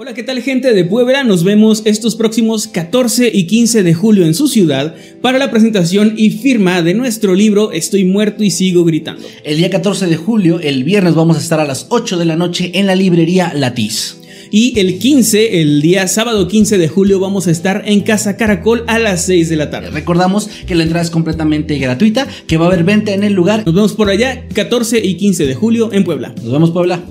Hola, ¿qué tal gente de Puebla? Nos vemos estos próximos 14 y 15 de julio en su ciudad para la presentación y firma de nuestro libro Estoy muerto y sigo gritando. El día 14 de julio, el viernes, vamos a estar a las 8 de la noche en la librería Latiz. Y el 15, el día sábado 15 de julio, vamos a estar en Casa Caracol a las 6 de la tarde. Recordamos que la entrada es completamente gratuita, que va a haber venta en el lugar. Nos vemos por allá 14 y 15 de julio en Puebla. Nos vemos Puebla.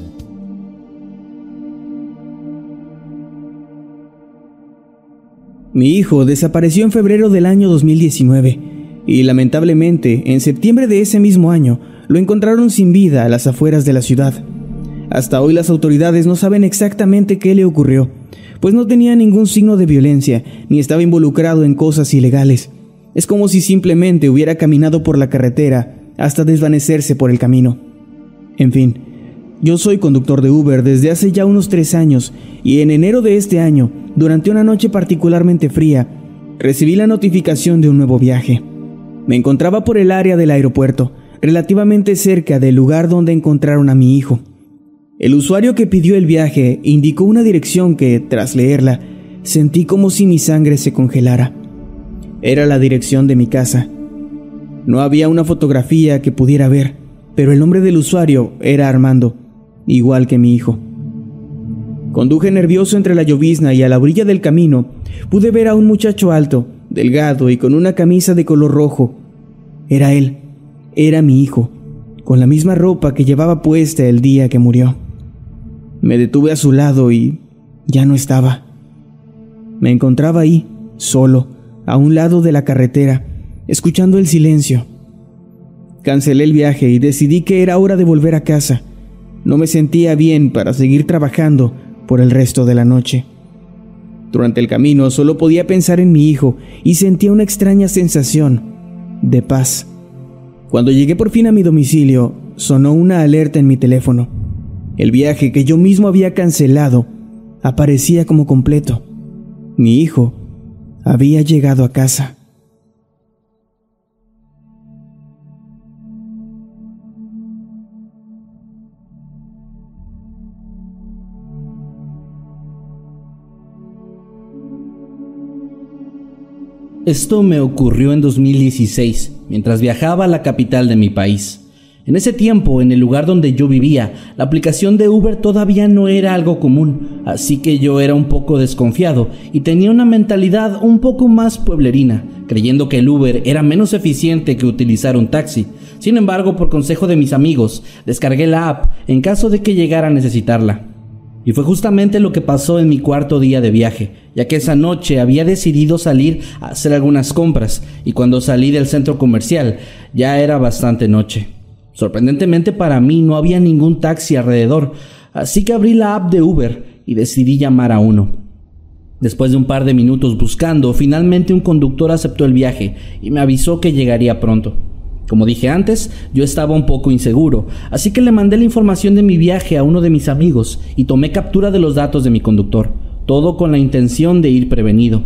Mi hijo desapareció en febrero del año 2019 y lamentablemente en septiembre de ese mismo año lo encontraron sin vida a las afueras de la ciudad. Hasta hoy las autoridades no saben exactamente qué le ocurrió, pues no tenía ningún signo de violencia ni estaba involucrado en cosas ilegales. Es como si simplemente hubiera caminado por la carretera hasta desvanecerse por el camino. En fin, yo soy conductor de Uber desde hace ya unos tres años y en enero de este año, durante una noche particularmente fría, recibí la notificación de un nuevo viaje. Me encontraba por el área del aeropuerto, relativamente cerca del lugar donde encontraron a mi hijo. El usuario que pidió el viaje indicó una dirección que, tras leerla, sentí como si mi sangre se congelara. Era la dirección de mi casa. No había una fotografía que pudiera ver, pero el nombre del usuario era Armando igual que mi hijo. Conduje nervioso entre la llovizna y a la orilla del camino pude ver a un muchacho alto, delgado y con una camisa de color rojo. Era él, era mi hijo, con la misma ropa que llevaba puesta el día que murió. Me detuve a su lado y ya no estaba. Me encontraba ahí, solo, a un lado de la carretera, escuchando el silencio. Cancelé el viaje y decidí que era hora de volver a casa. No me sentía bien para seguir trabajando por el resto de la noche. Durante el camino solo podía pensar en mi hijo y sentía una extraña sensación de paz. Cuando llegué por fin a mi domicilio, sonó una alerta en mi teléfono. El viaje que yo mismo había cancelado aparecía como completo. Mi hijo había llegado a casa. Esto me ocurrió en 2016, mientras viajaba a la capital de mi país. En ese tiempo, en el lugar donde yo vivía, la aplicación de Uber todavía no era algo común, así que yo era un poco desconfiado y tenía una mentalidad un poco más pueblerina, creyendo que el Uber era menos eficiente que utilizar un taxi. Sin embargo, por consejo de mis amigos, descargué la app en caso de que llegara a necesitarla. Y fue justamente lo que pasó en mi cuarto día de viaje, ya que esa noche había decidido salir a hacer algunas compras y cuando salí del centro comercial ya era bastante noche. Sorprendentemente para mí no había ningún taxi alrededor, así que abrí la app de Uber y decidí llamar a uno. Después de un par de minutos buscando, finalmente un conductor aceptó el viaje y me avisó que llegaría pronto. Como dije antes, yo estaba un poco inseguro, así que le mandé la información de mi viaje a uno de mis amigos y tomé captura de los datos de mi conductor, todo con la intención de ir prevenido.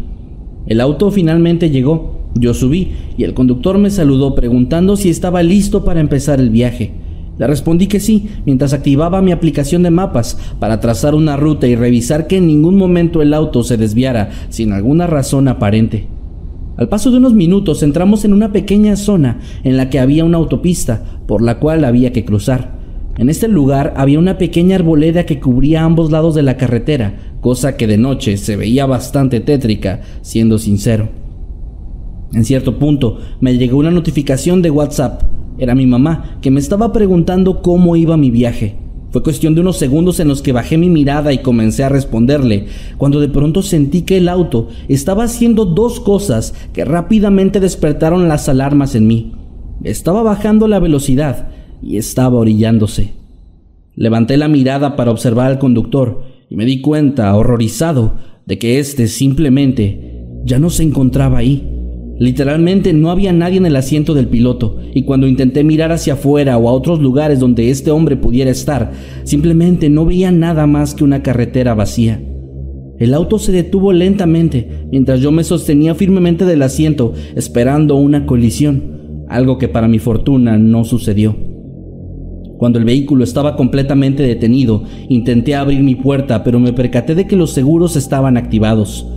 El auto finalmente llegó, yo subí y el conductor me saludó preguntando si estaba listo para empezar el viaje. Le respondí que sí, mientras activaba mi aplicación de mapas para trazar una ruta y revisar que en ningún momento el auto se desviara sin alguna razón aparente. Al paso de unos minutos entramos en una pequeña zona en la que había una autopista por la cual había que cruzar. En este lugar había una pequeña arboleda que cubría ambos lados de la carretera, cosa que de noche se veía bastante tétrica, siendo sincero. En cierto punto me llegó una notificación de WhatsApp. Era mi mamá, que me estaba preguntando cómo iba mi viaje. Fue cuestión de unos segundos en los que bajé mi mirada y comencé a responderle, cuando de pronto sentí que el auto estaba haciendo dos cosas que rápidamente despertaron las alarmas en mí. Estaba bajando la velocidad y estaba orillándose. Levanté la mirada para observar al conductor y me di cuenta, horrorizado, de que éste simplemente ya no se encontraba ahí. Literalmente no había nadie en el asiento del piloto, y cuando intenté mirar hacia afuera o a otros lugares donde este hombre pudiera estar, simplemente no veía nada más que una carretera vacía. El auto se detuvo lentamente mientras yo me sostenía firmemente del asiento esperando una colisión, algo que para mi fortuna no sucedió. Cuando el vehículo estaba completamente detenido, intenté abrir mi puerta, pero me percaté de que los seguros estaban activados.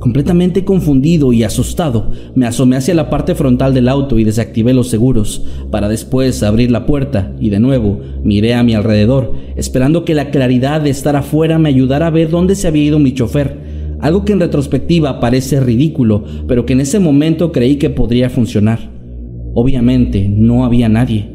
Completamente confundido y asustado, me asomé hacia la parte frontal del auto y desactivé los seguros, para después abrir la puerta y de nuevo miré a mi alrededor, esperando que la claridad de estar afuera me ayudara a ver dónde se había ido mi chofer, algo que en retrospectiva parece ridículo, pero que en ese momento creí que podría funcionar. Obviamente no había nadie.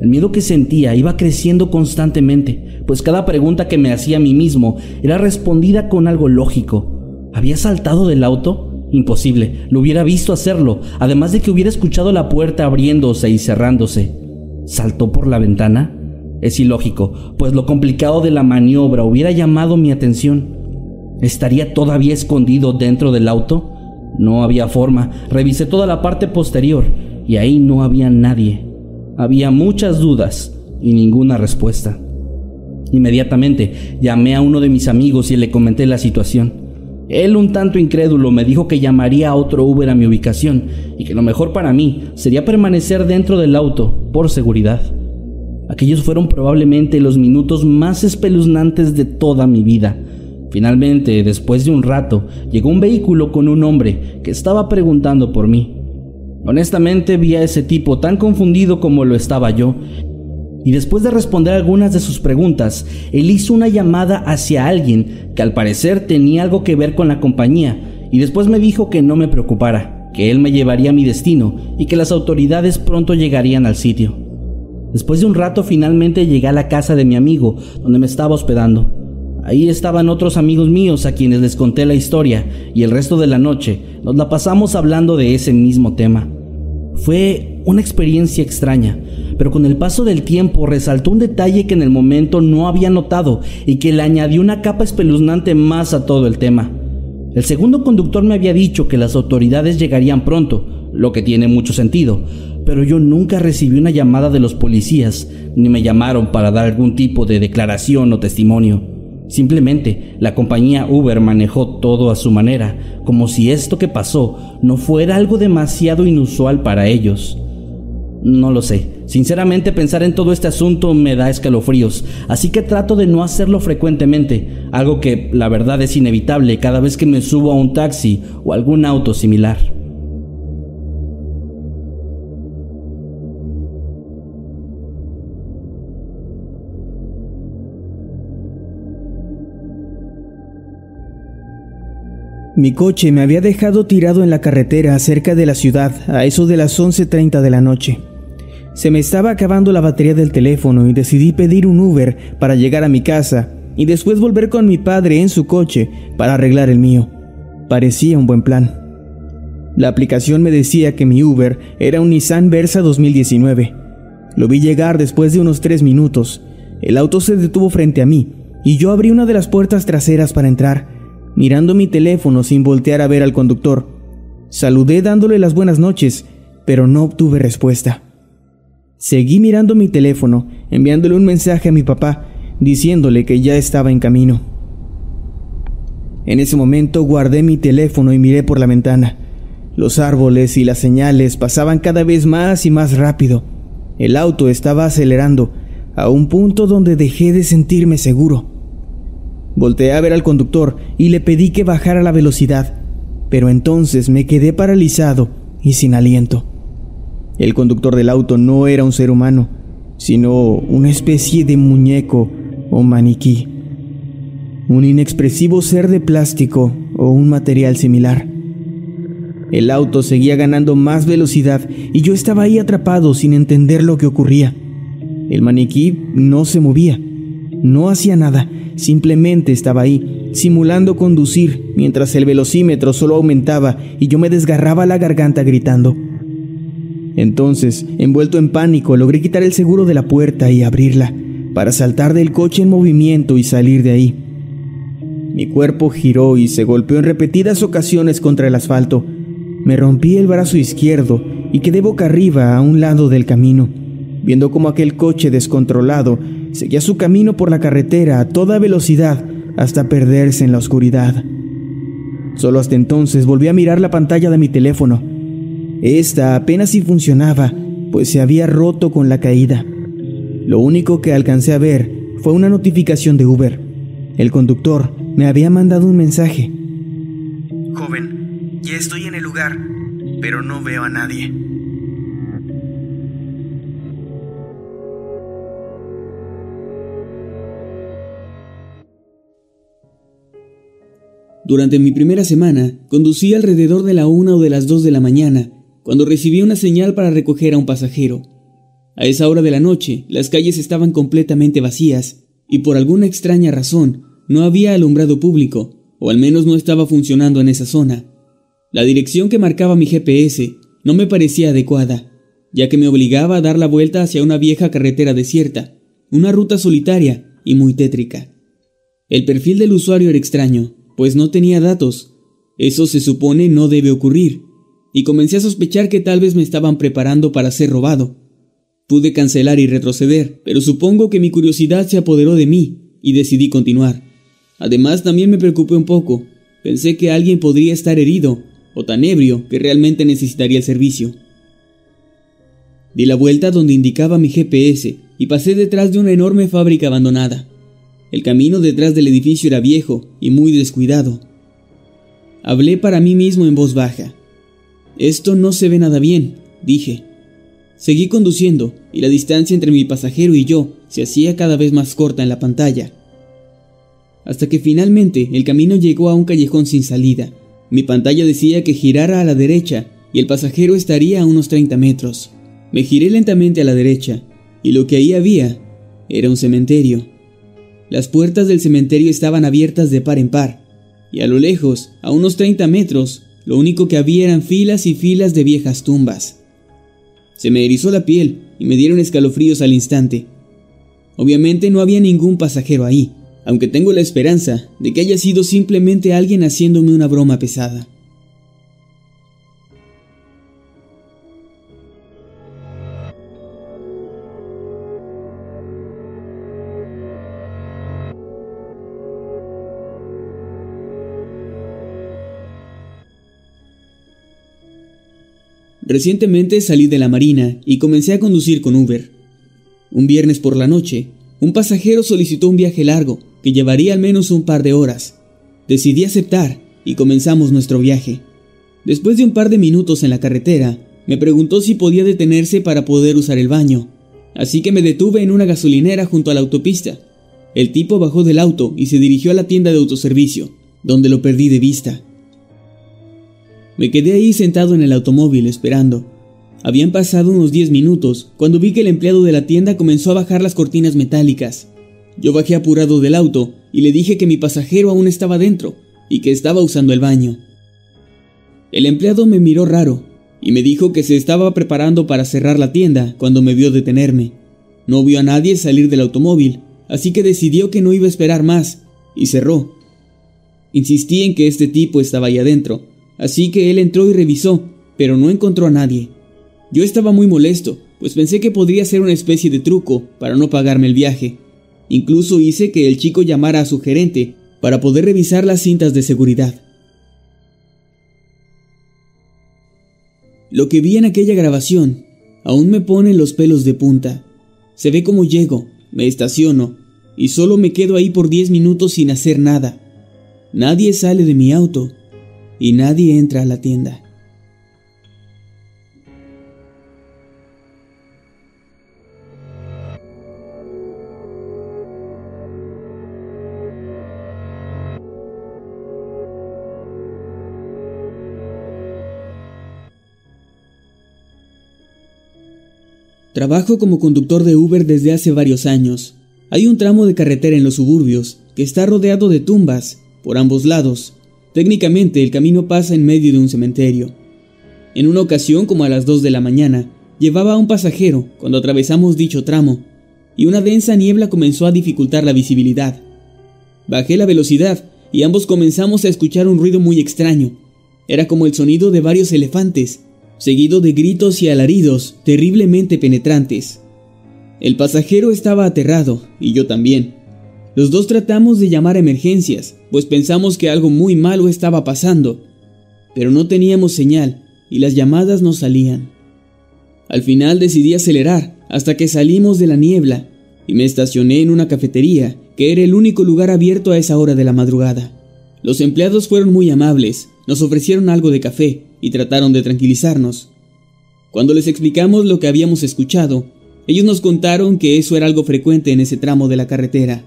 El miedo que sentía iba creciendo constantemente, pues cada pregunta que me hacía a mí mismo era respondida con algo lógico, ¿Había saltado del auto? Imposible, lo hubiera visto hacerlo, además de que hubiera escuchado la puerta abriéndose y cerrándose. ¿Saltó por la ventana? Es ilógico, pues lo complicado de la maniobra hubiera llamado mi atención. ¿Estaría todavía escondido dentro del auto? No había forma. Revisé toda la parte posterior y ahí no había nadie. Había muchas dudas y ninguna respuesta. Inmediatamente llamé a uno de mis amigos y le comenté la situación. Él, un tanto incrédulo, me dijo que llamaría a otro Uber a mi ubicación y que lo mejor para mí sería permanecer dentro del auto por seguridad. Aquellos fueron probablemente los minutos más espeluznantes de toda mi vida. Finalmente, después de un rato, llegó un vehículo con un hombre que estaba preguntando por mí. Honestamente vi a ese tipo tan confundido como lo estaba yo y después de responder algunas de sus preguntas, él hizo una llamada hacia alguien que al parecer tenía algo que ver con la compañía y después me dijo que no me preocupara, que él me llevaría a mi destino y que las autoridades pronto llegarían al sitio. Después de un rato finalmente llegué a la casa de mi amigo, donde me estaba hospedando. Ahí estaban otros amigos míos a quienes les conté la historia y el resto de la noche nos la pasamos hablando de ese mismo tema. Fue una experiencia extraña, pero con el paso del tiempo resaltó un detalle que en el momento no había notado y que le añadió una capa espeluznante más a todo el tema. El segundo conductor me había dicho que las autoridades llegarían pronto, lo que tiene mucho sentido, pero yo nunca recibí una llamada de los policías, ni me llamaron para dar algún tipo de declaración o testimonio. Simplemente la compañía Uber manejó todo a su manera, como si esto que pasó no fuera algo demasiado inusual para ellos. No lo sé. Sinceramente pensar en todo este asunto me da escalofríos, así que trato de no hacerlo frecuentemente, algo que la verdad es inevitable cada vez que me subo a un taxi o algún auto similar. Mi coche me había dejado tirado en la carretera cerca de la ciudad a eso de las 11.30 de la noche. Se me estaba acabando la batería del teléfono y decidí pedir un Uber para llegar a mi casa y después volver con mi padre en su coche para arreglar el mío. Parecía un buen plan. La aplicación me decía que mi Uber era un Nissan Versa 2019. Lo vi llegar después de unos tres minutos. El auto se detuvo frente a mí y yo abrí una de las puertas traseras para entrar mirando mi teléfono sin voltear a ver al conductor. Saludé dándole las buenas noches, pero no obtuve respuesta. Seguí mirando mi teléfono, enviándole un mensaje a mi papá, diciéndole que ya estaba en camino. En ese momento guardé mi teléfono y miré por la ventana. Los árboles y las señales pasaban cada vez más y más rápido. El auto estaba acelerando a un punto donde dejé de sentirme seguro. Volteé a ver al conductor y le pedí que bajara la velocidad, pero entonces me quedé paralizado y sin aliento. El conductor del auto no era un ser humano, sino una especie de muñeco o maniquí, un inexpresivo ser de plástico o un material similar. El auto seguía ganando más velocidad y yo estaba ahí atrapado sin entender lo que ocurría. El maniquí no se movía, no hacía nada, simplemente estaba ahí, simulando conducir, mientras el velocímetro solo aumentaba y yo me desgarraba la garganta gritando. Entonces, envuelto en pánico, logré quitar el seguro de la puerta y abrirla, para saltar del coche en movimiento y salir de ahí. Mi cuerpo giró y se golpeó en repetidas ocasiones contra el asfalto. Me rompí el brazo izquierdo y quedé boca arriba a un lado del camino viendo cómo aquel coche descontrolado seguía su camino por la carretera a toda velocidad hasta perderse en la oscuridad. Solo hasta entonces volví a mirar la pantalla de mi teléfono. Esta apenas si funcionaba, pues se había roto con la caída. Lo único que alcancé a ver fue una notificación de Uber. El conductor me había mandado un mensaje. Joven, ya estoy en el lugar, pero no veo a nadie. Durante mi primera semana, conducí alrededor de la una o de las dos de la mañana, cuando recibí una señal para recoger a un pasajero. A esa hora de la noche, las calles estaban completamente vacías, y por alguna extraña razón, no había alumbrado público, o al menos no estaba funcionando en esa zona. La dirección que marcaba mi GPS no me parecía adecuada, ya que me obligaba a dar la vuelta hacia una vieja carretera desierta, una ruta solitaria y muy tétrica. El perfil del usuario era extraño, pues no tenía datos. Eso se supone no debe ocurrir, y comencé a sospechar que tal vez me estaban preparando para ser robado. Pude cancelar y retroceder, pero supongo que mi curiosidad se apoderó de mí y decidí continuar. Además, también me preocupé un poco. Pensé que alguien podría estar herido o tan ebrio que realmente necesitaría el servicio. Di la vuelta donde indicaba mi GPS y pasé detrás de una enorme fábrica abandonada. El camino detrás del edificio era viejo y muy descuidado. Hablé para mí mismo en voz baja. Esto no se ve nada bien, dije. Seguí conduciendo y la distancia entre mi pasajero y yo se hacía cada vez más corta en la pantalla. Hasta que finalmente el camino llegó a un callejón sin salida. Mi pantalla decía que girara a la derecha y el pasajero estaría a unos 30 metros. Me giré lentamente a la derecha y lo que ahí había era un cementerio. Las puertas del cementerio estaban abiertas de par en par, y a lo lejos, a unos 30 metros, lo único que había eran filas y filas de viejas tumbas. Se me erizó la piel y me dieron escalofríos al instante. Obviamente no había ningún pasajero ahí, aunque tengo la esperanza de que haya sido simplemente alguien haciéndome una broma pesada. Recientemente salí de la marina y comencé a conducir con Uber. Un viernes por la noche, un pasajero solicitó un viaje largo que llevaría al menos un par de horas. Decidí aceptar y comenzamos nuestro viaje. Después de un par de minutos en la carretera, me preguntó si podía detenerse para poder usar el baño, así que me detuve en una gasolinera junto a la autopista. El tipo bajó del auto y se dirigió a la tienda de autoservicio, donde lo perdí de vista. Me quedé ahí sentado en el automóvil esperando. Habían pasado unos 10 minutos cuando vi que el empleado de la tienda comenzó a bajar las cortinas metálicas. Yo bajé apurado del auto y le dije que mi pasajero aún estaba dentro y que estaba usando el baño. El empleado me miró raro y me dijo que se estaba preparando para cerrar la tienda cuando me vio detenerme. No vio a nadie salir del automóvil, así que decidió que no iba a esperar más y cerró. Insistí en que este tipo estaba ahí adentro Así que él entró y revisó, pero no encontró a nadie. Yo estaba muy molesto, pues pensé que podría ser una especie de truco para no pagarme el viaje. Incluso hice que el chico llamara a su gerente para poder revisar las cintas de seguridad. Lo que vi en aquella grabación aún me pone los pelos de punta. Se ve como llego, me estaciono y solo me quedo ahí por 10 minutos sin hacer nada. Nadie sale de mi auto y nadie entra a la tienda. Trabajo como conductor de Uber desde hace varios años. Hay un tramo de carretera en los suburbios que está rodeado de tumbas por ambos lados Técnicamente el camino pasa en medio de un cementerio. En una ocasión, como a las 2 de la mañana, llevaba a un pasajero cuando atravesamos dicho tramo, y una densa niebla comenzó a dificultar la visibilidad. Bajé la velocidad y ambos comenzamos a escuchar un ruido muy extraño. Era como el sonido de varios elefantes, seguido de gritos y alaridos terriblemente penetrantes. El pasajero estaba aterrado y yo también. Los dos tratamos de llamar emergencias, pues pensamos que algo muy malo estaba pasando, pero no teníamos señal y las llamadas no salían. Al final decidí acelerar hasta que salimos de la niebla y me estacioné en una cafetería que era el único lugar abierto a esa hora de la madrugada. Los empleados fueron muy amables, nos ofrecieron algo de café y trataron de tranquilizarnos. Cuando les explicamos lo que habíamos escuchado, ellos nos contaron que eso era algo frecuente en ese tramo de la carretera.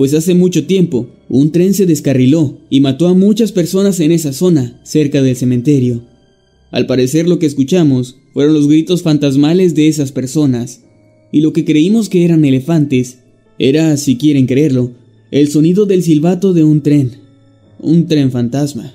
Pues hace mucho tiempo, un tren se descarriló y mató a muchas personas en esa zona, cerca del cementerio. Al parecer lo que escuchamos fueron los gritos fantasmales de esas personas, y lo que creímos que eran elefantes era, si quieren creerlo, el sonido del silbato de un tren, un tren fantasma.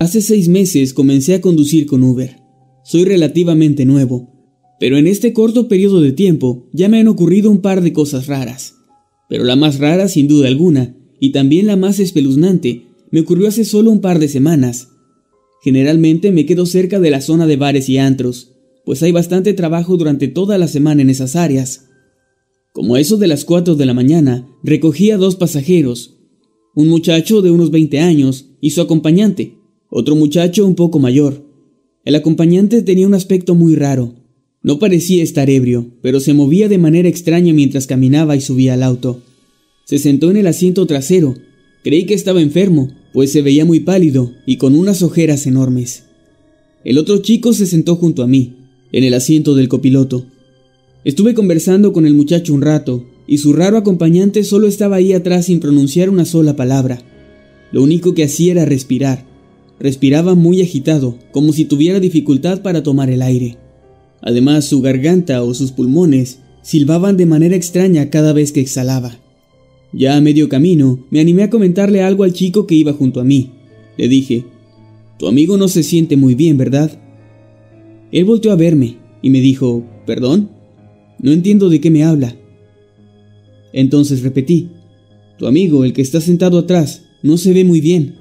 Hace seis meses comencé a conducir con Uber. Soy relativamente nuevo, pero en este corto periodo de tiempo ya me han ocurrido un par de cosas raras. Pero la más rara, sin duda alguna, y también la más espeluznante, me ocurrió hace solo un par de semanas. Generalmente me quedo cerca de la zona de bares y antros, pues hay bastante trabajo durante toda la semana en esas áreas. Como eso de las 4 de la mañana, recogí a dos pasajeros, un muchacho de unos 20 años y su acompañante, otro muchacho un poco mayor. El acompañante tenía un aspecto muy raro. No parecía estar ebrio, pero se movía de manera extraña mientras caminaba y subía al auto. Se sentó en el asiento trasero. Creí que estaba enfermo, pues se veía muy pálido y con unas ojeras enormes. El otro chico se sentó junto a mí, en el asiento del copiloto. Estuve conversando con el muchacho un rato, y su raro acompañante solo estaba ahí atrás sin pronunciar una sola palabra. Lo único que hacía era respirar, Respiraba muy agitado, como si tuviera dificultad para tomar el aire. Además, su garganta o sus pulmones silbaban de manera extraña cada vez que exhalaba. Ya a medio camino, me animé a comentarle algo al chico que iba junto a mí. Le dije, Tu amigo no se siente muy bien, ¿verdad? Él volteó a verme y me dijo, ¿Perdón? No entiendo de qué me habla. Entonces repetí, Tu amigo, el que está sentado atrás, no se ve muy bien.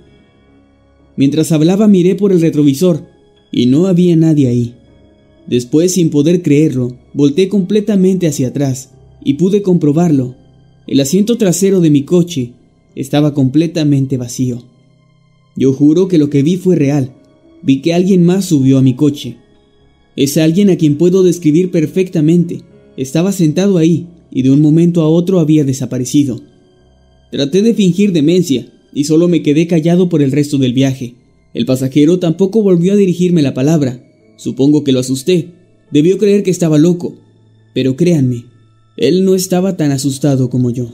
Mientras hablaba miré por el retrovisor y no había nadie ahí. Después, sin poder creerlo, volteé completamente hacia atrás y pude comprobarlo. El asiento trasero de mi coche estaba completamente vacío. Yo juro que lo que vi fue real. Vi que alguien más subió a mi coche. Es alguien a quien puedo describir perfectamente. Estaba sentado ahí y de un momento a otro había desaparecido. Traté de fingir demencia, y solo me quedé callado por el resto del viaje. El pasajero tampoco volvió a dirigirme la palabra. Supongo que lo asusté. Debió creer que estaba loco. Pero créanme, él no estaba tan asustado como yo.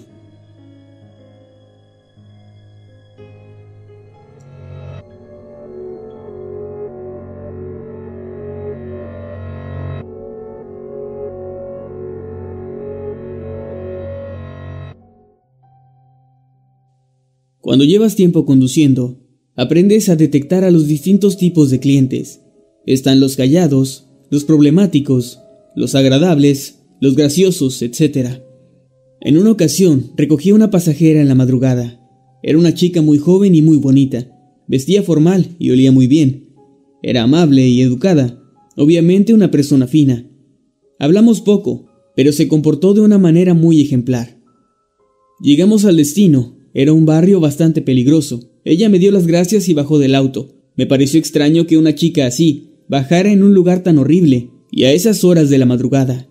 Cuando llevas tiempo conduciendo, aprendes a detectar a los distintos tipos de clientes. Están los callados, los problemáticos, los agradables, los graciosos, etc. En una ocasión recogí a una pasajera en la madrugada. Era una chica muy joven y muy bonita. Vestía formal y olía muy bien. Era amable y educada. Obviamente una persona fina. Hablamos poco, pero se comportó de una manera muy ejemplar. Llegamos al destino era un barrio bastante peligroso, Ella me dio las gracias y bajó del auto. Me pareció extraño que una chica así bajara en un lugar tan horrible y a esas horas de la madrugada.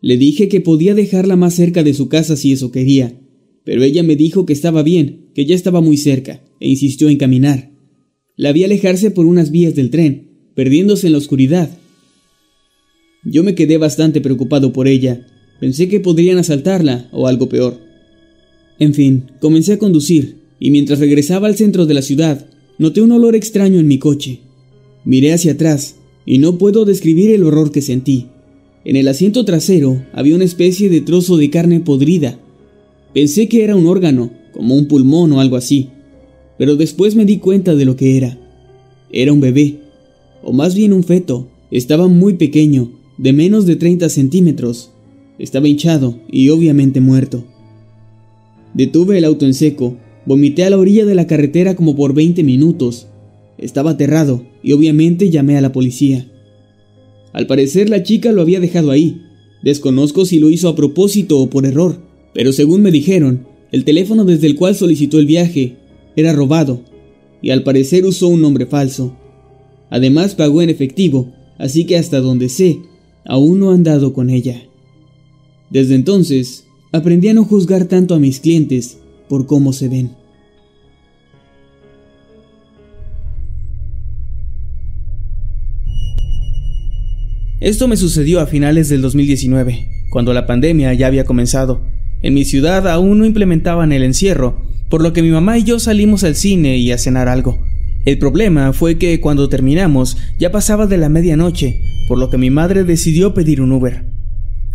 Le dije que podía dejarla más cerca de su casa si eso quería, pero ella me dijo que estaba bien, que ya estaba muy cerca, e insistió en caminar. La vi alejarse por unas vías del tren, perdiéndose en la oscuridad. Yo me quedé bastante preocupado por ella. Pensé que podrían asaltarla o algo peor. En fin, comencé a conducir, y mientras regresaba al centro de la ciudad, noté un olor extraño en mi coche. Miré hacia atrás, y no puedo describir el horror que sentí. En el asiento trasero había una especie de trozo de carne podrida. Pensé que era un órgano, como un pulmón o algo así, pero después me di cuenta de lo que era. Era un bebé, o más bien un feto. Estaba muy pequeño, de menos de 30 centímetros. Estaba hinchado y obviamente muerto. Detuve el auto en seco, vomité a la orilla de la carretera como por 20 minutos. Estaba aterrado y obviamente llamé a la policía. Al parecer la chica lo había dejado ahí. Desconozco si lo hizo a propósito o por error, pero según me dijeron, el teléfono desde el cual solicitó el viaje era robado, y al parecer usó un nombre falso. Además pagó en efectivo, así que hasta donde sé, aún no han dado con ella. Desde entonces, aprendí a no juzgar tanto a mis clientes por cómo se ven. Esto me sucedió a finales del 2019, cuando la pandemia ya había comenzado. En mi ciudad aún no implementaban el encierro, por lo que mi mamá y yo salimos al cine y a cenar algo. El problema fue que cuando terminamos ya pasaba de la medianoche, por lo que mi madre decidió pedir un Uber.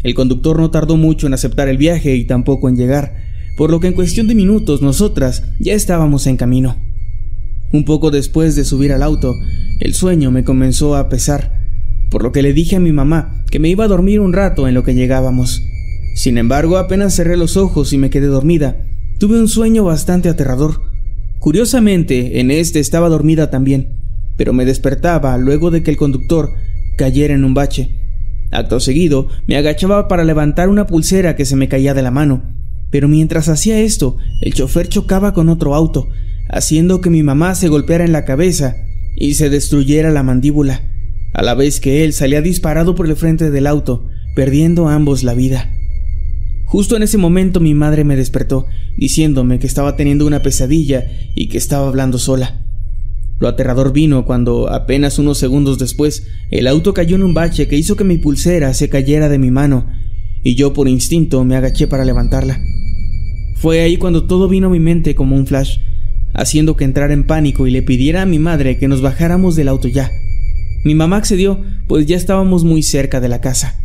El conductor no tardó mucho en aceptar el viaje y tampoco en llegar, por lo que en cuestión de minutos nosotras ya estábamos en camino. Un poco después de subir al auto, el sueño me comenzó a pesar, por lo que le dije a mi mamá que me iba a dormir un rato en lo que llegábamos. Sin embargo, apenas cerré los ojos y me quedé dormida. Tuve un sueño bastante aterrador. Curiosamente, en este estaba dormida también, pero me despertaba luego de que el conductor cayera en un bache. Acto seguido, me agachaba para levantar una pulsera que se me caía de la mano, pero mientras hacía esto, el chofer chocaba con otro auto, haciendo que mi mamá se golpeara en la cabeza y se destruyera la mandíbula a la vez que él salía disparado por el frente del auto, perdiendo ambos la vida. Justo en ese momento mi madre me despertó, diciéndome que estaba teniendo una pesadilla y que estaba hablando sola. Lo aterrador vino cuando, apenas unos segundos después, el auto cayó en un bache que hizo que mi pulsera se cayera de mi mano, y yo por instinto me agaché para levantarla. Fue ahí cuando todo vino a mi mente como un flash, haciendo que entrara en pánico y le pidiera a mi madre que nos bajáramos del auto ya. Mi mamá accedió, pues ya estábamos muy cerca de la casa.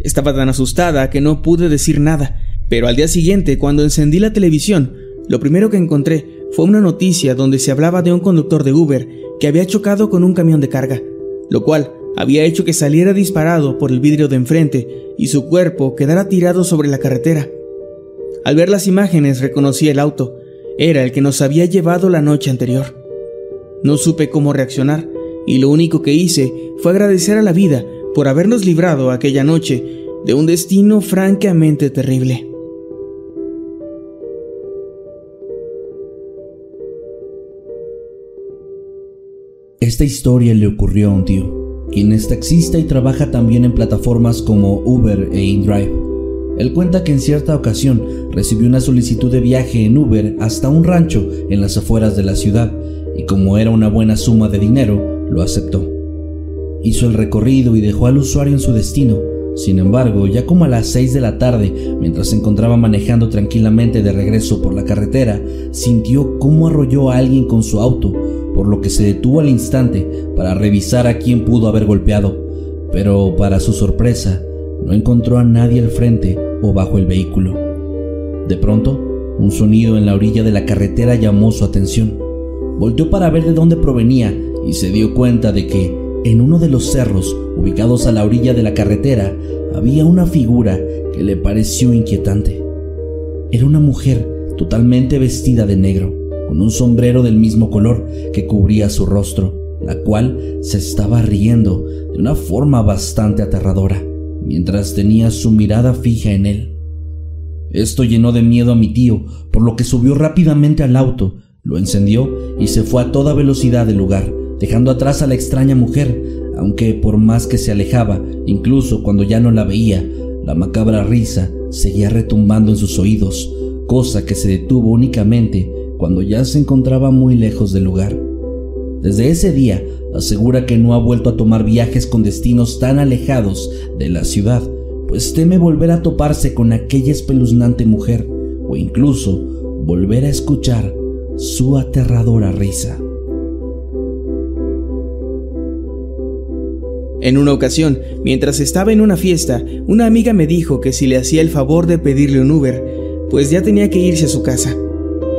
Estaba tan asustada que no pude decir nada, pero al día siguiente, cuando encendí la televisión, lo primero que encontré fue una noticia donde se hablaba de un conductor de Uber que había chocado con un camión de carga, lo cual había hecho que saliera disparado por el vidrio de enfrente y su cuerpo quedara tirado sobre la carretera. Al ver las imágenes reconocí el auto, era el que nos había llevado la noche anterior. No supe cómo reaccionar, y lo único que hice fue agradecer a la vida por habernos librado aquella noche de un destino francamente terrible. Esta historia le ocurrió a un tío, quien es taxista y trabaja también en plataformas como Uber e InDrive. Él cuenta que en cierta ocasión recibió una solicitud de viaje en Uber hasta un rancho en las afueras de la ciudad, y como era una buena suma de dinero, lo aceptó. Hizo el recorrido y dejó al usuario en su destino. Sin embargo, ya como a las 6 de la tarde, mientras se encontraba manejando tranquilamente de regreso por la carretera, sintió cómo arrolló a alguien con su auto, por lo que se detuvo al instante para revisar a quién pudo haber golpeado. Pero, para su sorpresa, no encontró a nadie al frente o bajo el vehículo. De pronto, un sonido en la orilla de la carretera llamó su atención. Volteó para ver de dónde provenía y se dio cuenta de que en uno de los cerros ubicados a la orilla de la carretera había una figura que le pareció inquietante. Era una mujer totalmente vestida de negro, con un sombrero del mismo color que cubría su rostro, la cual se estaba riendo de una forma bastante aterradora, mientras tenía su mirada fija en él. Esto llenó de miedo a mi tío, por lo que subió rápidamente al auto Lo encendió y se fue a toda velocidad del lugar, dejando atrás a la extraña mujer, aunque por más que se alejaba, incluso cuando ya no la veía, la macabra risa seguía retumbando en sus oídos, cosa que se detuvo únicamente cuando ya se encontraba muy lejos del lugar. Desde ese día asegura que no ha vuelto a tomar viajes con destinos tan alejados de la ciudad, pues teme volver a toparse con aquella espeluznante mujer o incluso volver a escuchar su aterradora risa. En una ocasión, mientras estaba en una fiesta, una amiga me dijo que si le hacía el favor de pedirle un Uber, pues ya tenía que irse a su casa.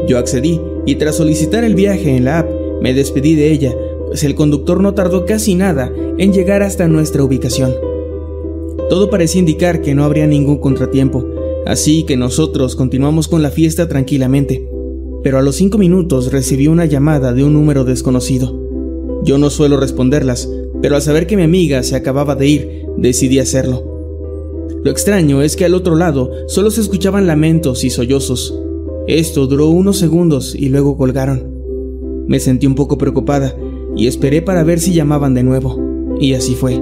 Yo accedí y tras solicitar el viaje en la app, me despedí de ella, pues el conductor no tardó casi nada en llegar hasta nuestra ubicación. Todo parecía indicar que no habría ningún contratiempo, así que nosotros continuamos con la fiesta tranquilamente. Pero a los cinco minutos recibí una llamada de un número desconocido. Yo no suelo responderlas, pero al saber que mi amiga se acababa de ir, decidí hacerlo. Lo extraño es que al otro lado solo se escuchaban lamentos y sollozos. Esto duró unos segundos y luego colgaron. Me sentí un poco preocupada y esperé para ver si llamaban de nuevo. Y así fue.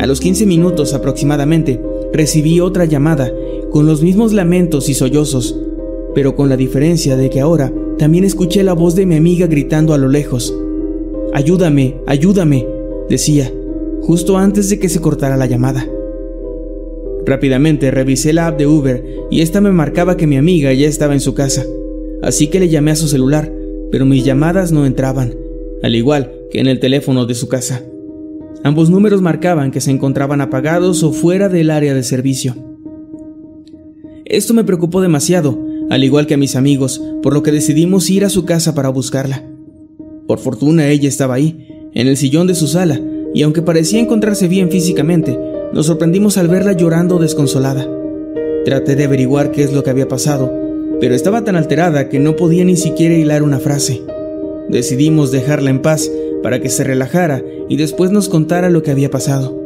A los 15 minutos aproximadamente, recibí otra llamada, con los mismos lamentos y sollozos, pero con la diferencia de que ahora también escuché la voz de mi amiga gritando a lo lejos. Ayúdame, ayúdame, decía, justo antes de que se cortara la llamada. Rápidamente revisé la app de Uber y esta me marcaba que mi amiga ya estaba en su casa, así que le llamé a su celular, pero mis llamadas no entraban, al igual que en el teléfono de su casa. Ambos números marcaban que se encontraban apagados o fuera del área de servicio. Esto me preocupó demasiado, al igual que a mis amigos, por lo que decidimos ir a su casa para buscarla. Por fortuna ella estaba ahí, en el sillón de su sala, y aunque parecía encontrarse bien físicamente, nos sorprendimos al verla llorando desconsolada. Traté de averiguar qué es lo que había pasado, pero estaba tan alterada que no podía ni siquiera hilar una frase. Decidimos dejarla en paz para que se relajara y después nos contara lo que había pasado.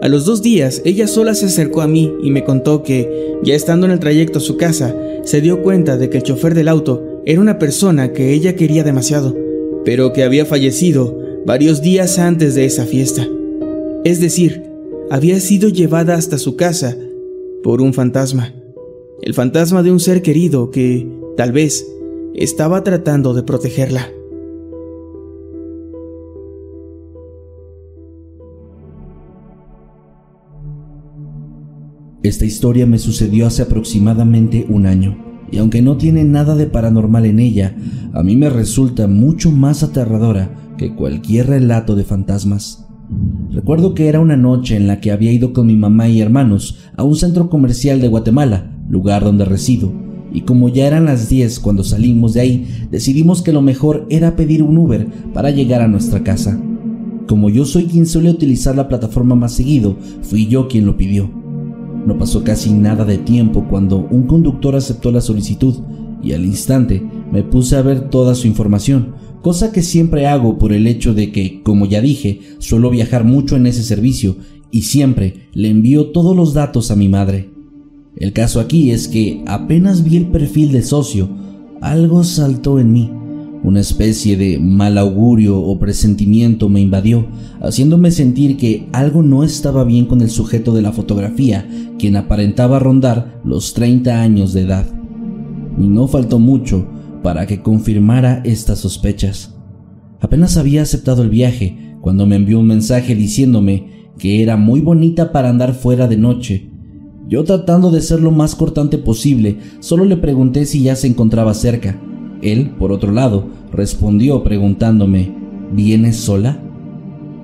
A los dos días, ella sola se acercó a mí y me contó que, ya estando en el trayecto a su casa, se dio cuenta de que el chofer del auto era una persona que ella quería demasiado pero que había fallecido varios días antes de esa fiesta. Es decir, había sido llevada hasta su casa por un fantasma. El fantasma de un ser querido que, tal vez, estaba tratando de protegerla. Esta historia me sucedió hace aproximadamente un año y aunque no tiene nada de paranormal en ella, a mí me resulta mucho más aterradora que cualquier relato de fantasmas. Recuerdo que era una noche en la que había ido con mi mamá y hermanos a un centro comercial de Guatemala, lugar donde resido, y como ya eran las 10 cuando salimos de ahí, decidimos que lo mejor era pedir un Uber para llegar a nuestra casa. Como yo soy quien suele utilizar la plataforma más seguido, fui yo quien lo pidió. No pasó casi nada de tiempo cuando un conductor aceptó la solicitud y al instante me puse a ver toda su información, cosa que siempre hago por el hecho de que, como ya dije, suelo viajar mucho en ese servicio y siempre le envío todos los datos a mi madre. El caso aquí es que apenas vi el perfil de socio, algo saltó en mí una especie de mal augurio o presentimiento me invadió, haciéndome sentir que algo no estaba bien con el sujeto de la fotografía, quien aparentaba rondar los 30 años de edad. Y no faltó mucho para que confirmara estas sospechas. Apenas había aceptado el viaje cuando me envió un mensaje diciéndome que era muy bonita para andar fuera de noche. Yo tratando de ser lo más cortante posible, solo le pregunté si ya se encontraba cerca él, por otro lado, respondió preguntándome, ¿vienes sola?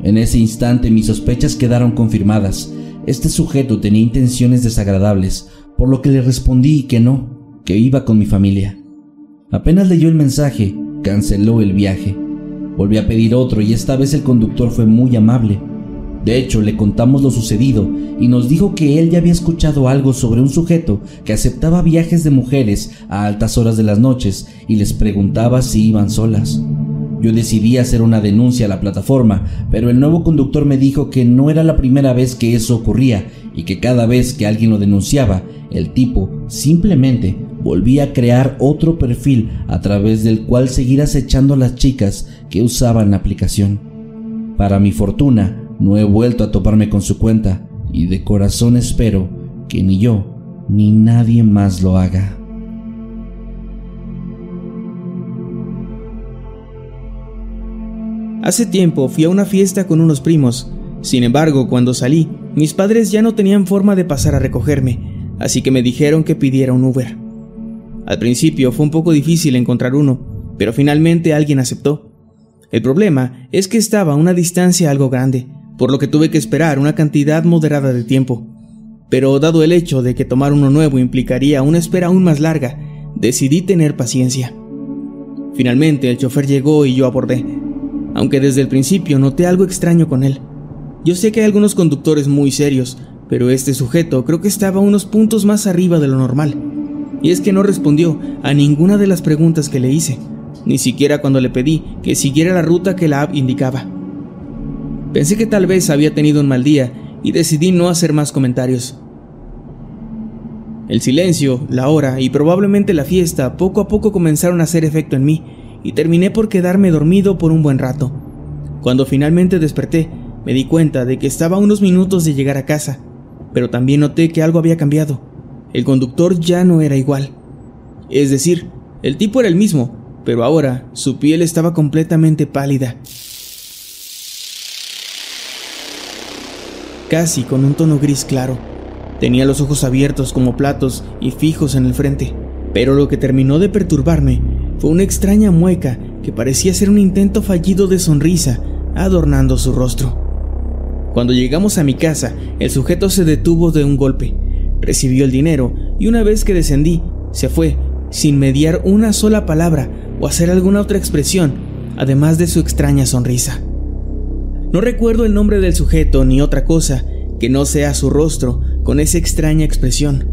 En ese instante mis sospechas quedaron confirmadas. Este sujeto tenía intenciones desagradables, por lo que le respondí que no, que iba con mi familia. Apenas leyó el mensaje, canceló el viaje. Volví a pedir otro y esta vez el conductor fue muy amable. De hecho, le contamos lo sucedido y nos dijo que él ya había escuchado algo sobre un sujeto que aceptaba viajes de mujeres a altas horas de las noches y les preguntaba si iban solas. Yo decidí hacer una denuncia a la plataforma, pero el nuevo conductor me dijo que no era la primera vez que eso ocurría y que cada vez que alguien lo denunciaba, el tipo simplemente volví a crear otro perfil a través del cual seguir acechando a las chicas que usaban la aplicación. Para mi fortuna, no he vuelto a toparme con su cuenta y de corazón espero que ni yo ni nadie más lo haga. Hace tiempo fui a una fiesta con unos primos. Sin embargo, cuando salí, mis padres ya no tenían forma de pasar a recogerme, así que me dijeron que pidiera un Uber. Al principio fue un poco difícil encontrar uno, pero finalmente alguien aceptó. El problema es que estaba a una distancia algo grande, por lo que tuve que esperar una cantidad moderada de tiempo. Pero dado el hecho de que tomar uno nuevo implicaría una espera aún más larga, decidí tener paciencia. Finalmente el chofer llegó y yo abordé aunque desde el principio noté algo extraño con él. Yo sé que hay algunos conductores muy serios, pero este sujeto creo que estaba unos puntos más arriba de lo normal. Y es que no respondió a ninguna de las preguntas que le hice, ni siquiera cuando le pedí que siguiera la ruta que la app indicaba. Pensé que tal vez había tenido un mal día y decidí no hacer más comentarios. El silencio, la hora y probablemente la fiesta poco a poco comenzaron a hacer efecto en mí y terminé por quedarme dormido por un buen rato. Cuando finalmente desperté, me di cuenta de que estaba a unos minutos de llegar a casa, pero también noté que algo había cambiado. El conductor ya no era igual. Es decir, el tipo era el mismo, pero ahora su piel estaba completamente pálida. Casi con un tono gris claro. Tenía los ojos abiertos como platos y fijos en el frente, pero lo que terminó de perturbarme fue una extraña mueca que parecía ser un intento fallido de sonrisa, adornando su rostro. Cuando llegamos a mi casa, el sujeto se detuvo de un golpe, recibió el dinero y una vez que descendí, se fue, sin mediar una sola palabra o hacer alguna otra expresión, además de su extraña sonrisa. No recuerdo el nombre del sujeto ni otra cosa que no sea su rostro con esa extraña expresión.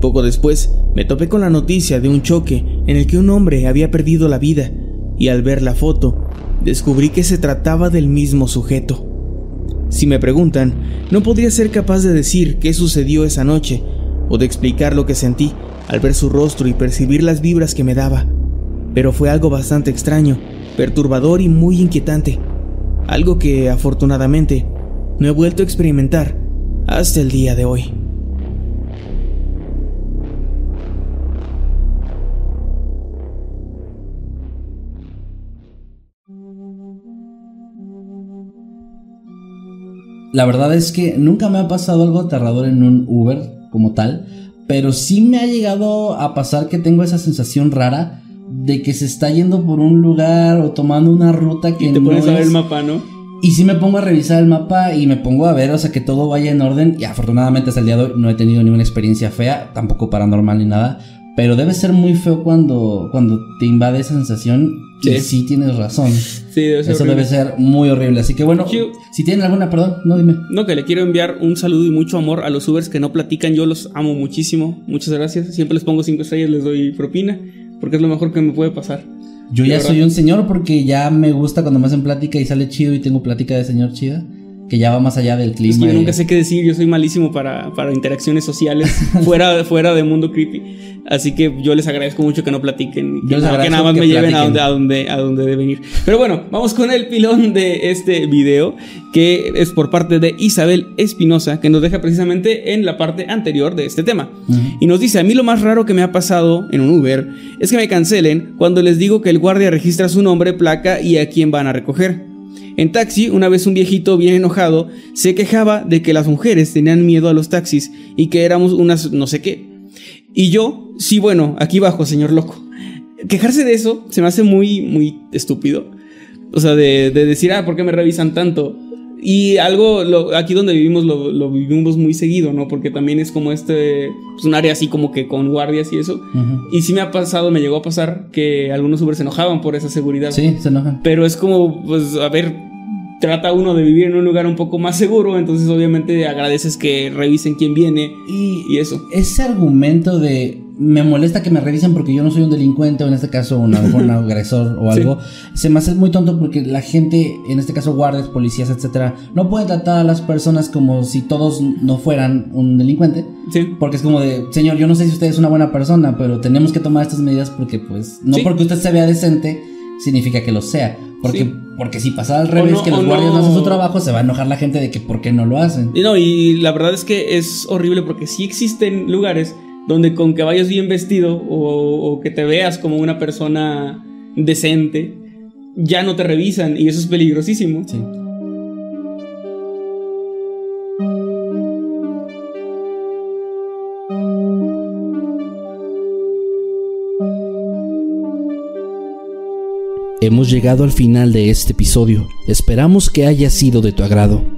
Poco después me topé con la noticia de un choque en el que un hombre había perdido la vida y al ver la foto descubrí que se trataba del mismo sujeto. Si me preguntan, no podría ser capaz de decir qué sucedió esa noche o de explicar lo que sentí al ver su rostro y percibir las vibras que me daba, pero fue algo bastante extraño, perturbador y muy inquietante, algo que afortunadamente no he vuelto a experimentar hasta el día de hoy. La verdad es que nunca me ha pasado algo aterrador en un Uber como tal, pero sí me ha llegado a pasar que tengo esa sensación rara de que se está yendo por un lugar o tomando una ruta que y te pones a ver el mapa, ¿no? Y sí me pongo a revisar el mapa y me pongo a ver, o sea, que todo vaya en orden. Y afortunadamente hasta el día de hoy no he tenido ninguna experiencia fea, tampoco paranormal ni nada. Pero debe ser muy feo cuando, cuando te invade esa sensación. Sí. Y sí tienes razón. Sí, debe ser Eso debe ser muy horrible. Así que bueno, Yo- si tienen alguna, perdón, no dime. No, que le quiero enviar un saludo y mucho amor a los Ubers que no platican. Yo los amo muchísimo. Muchas gracias. Siempre les pongo cinco estrellas, les doy propina. Porque es lo mejor que me puede pasar. Yo ya verdad. soy un señor porque ya me gusta cuando me hacen plática y sale chido y tengo plática de señor chida. Que ya va más allá del clima. Es que yo nunca sé qué decir. Yo soy malísimo para, para interacciones sociales fuera, fuera de mundo creepy. Así que yo les agradezco mucho que no platiquen. y Que, nada- que agradezco nada más que me lleven a donde, a, donde, a donde deben ir. Pero bueno, vamos con el pilón de este video. Que es por parte de Isabel Espinosa. Que nos deja precisamente en la parte anterior de este tema. Y nos dice, a mí lo más raro que me ha pasado en un Uber es que me cancelen cuando les digo que el guardia registra su nombre, placa y a quién van a recoger. En taxi, una vez un viejito bien enojado se quejaba de que las mujeres tenían miedo a los taxis y que éramos unas no sé qué. Y yo, sí, bueno, aquí bajo, señor loco. Quejarse de eso se me hace muy, muy estúpido. O sea, de, de decir, ah, ¿por qué me revisan tanto? Y algo, lo- aquí donde vivimos lo, lo vivimos muy seguido, ¿no? Porque también es como este, pues un área así como que con guardias y eso. Y sí me ha pasado, me llegó a pasar que algunos Uber se enojaban por esa seguridad. Sí, se enojan. Pero es como, pues, a ver, trata uno de vivir en un lugar un poco más seguro, entonces obviamente agradeces que revisen quién viene y, eso. Ese argumento de me molesta que me revisen porque yo no soy un delincuente o en este caso un, un agresor o algo, se me hace muy tonto porque la gente, en este caso guardias, policías, etcétera, no puede tratar a las personas como si todos no fueran un delincuente. Sí. Porque es como de, señor, yo no sé si usted es una buena persona, pero tenemos que tomar estas medidas porque pues no Sí. porque usted se vea decente significa que lo sea. Porque, Sí. porque si pasara al revés, no- que los guardias no no- hacen su trabajo, se va a enojar la gente de que por qué no lo hacen. Y no, y la verdad es que es horrible porque sí existen lugares donde con que vayas bien vestido o, o que te veas como una persona decente, ya no te revisan y eso es peligrosísimo. Sí. Hemos llegado al final de este episodio. Esperamos que haya sido de tu agrado.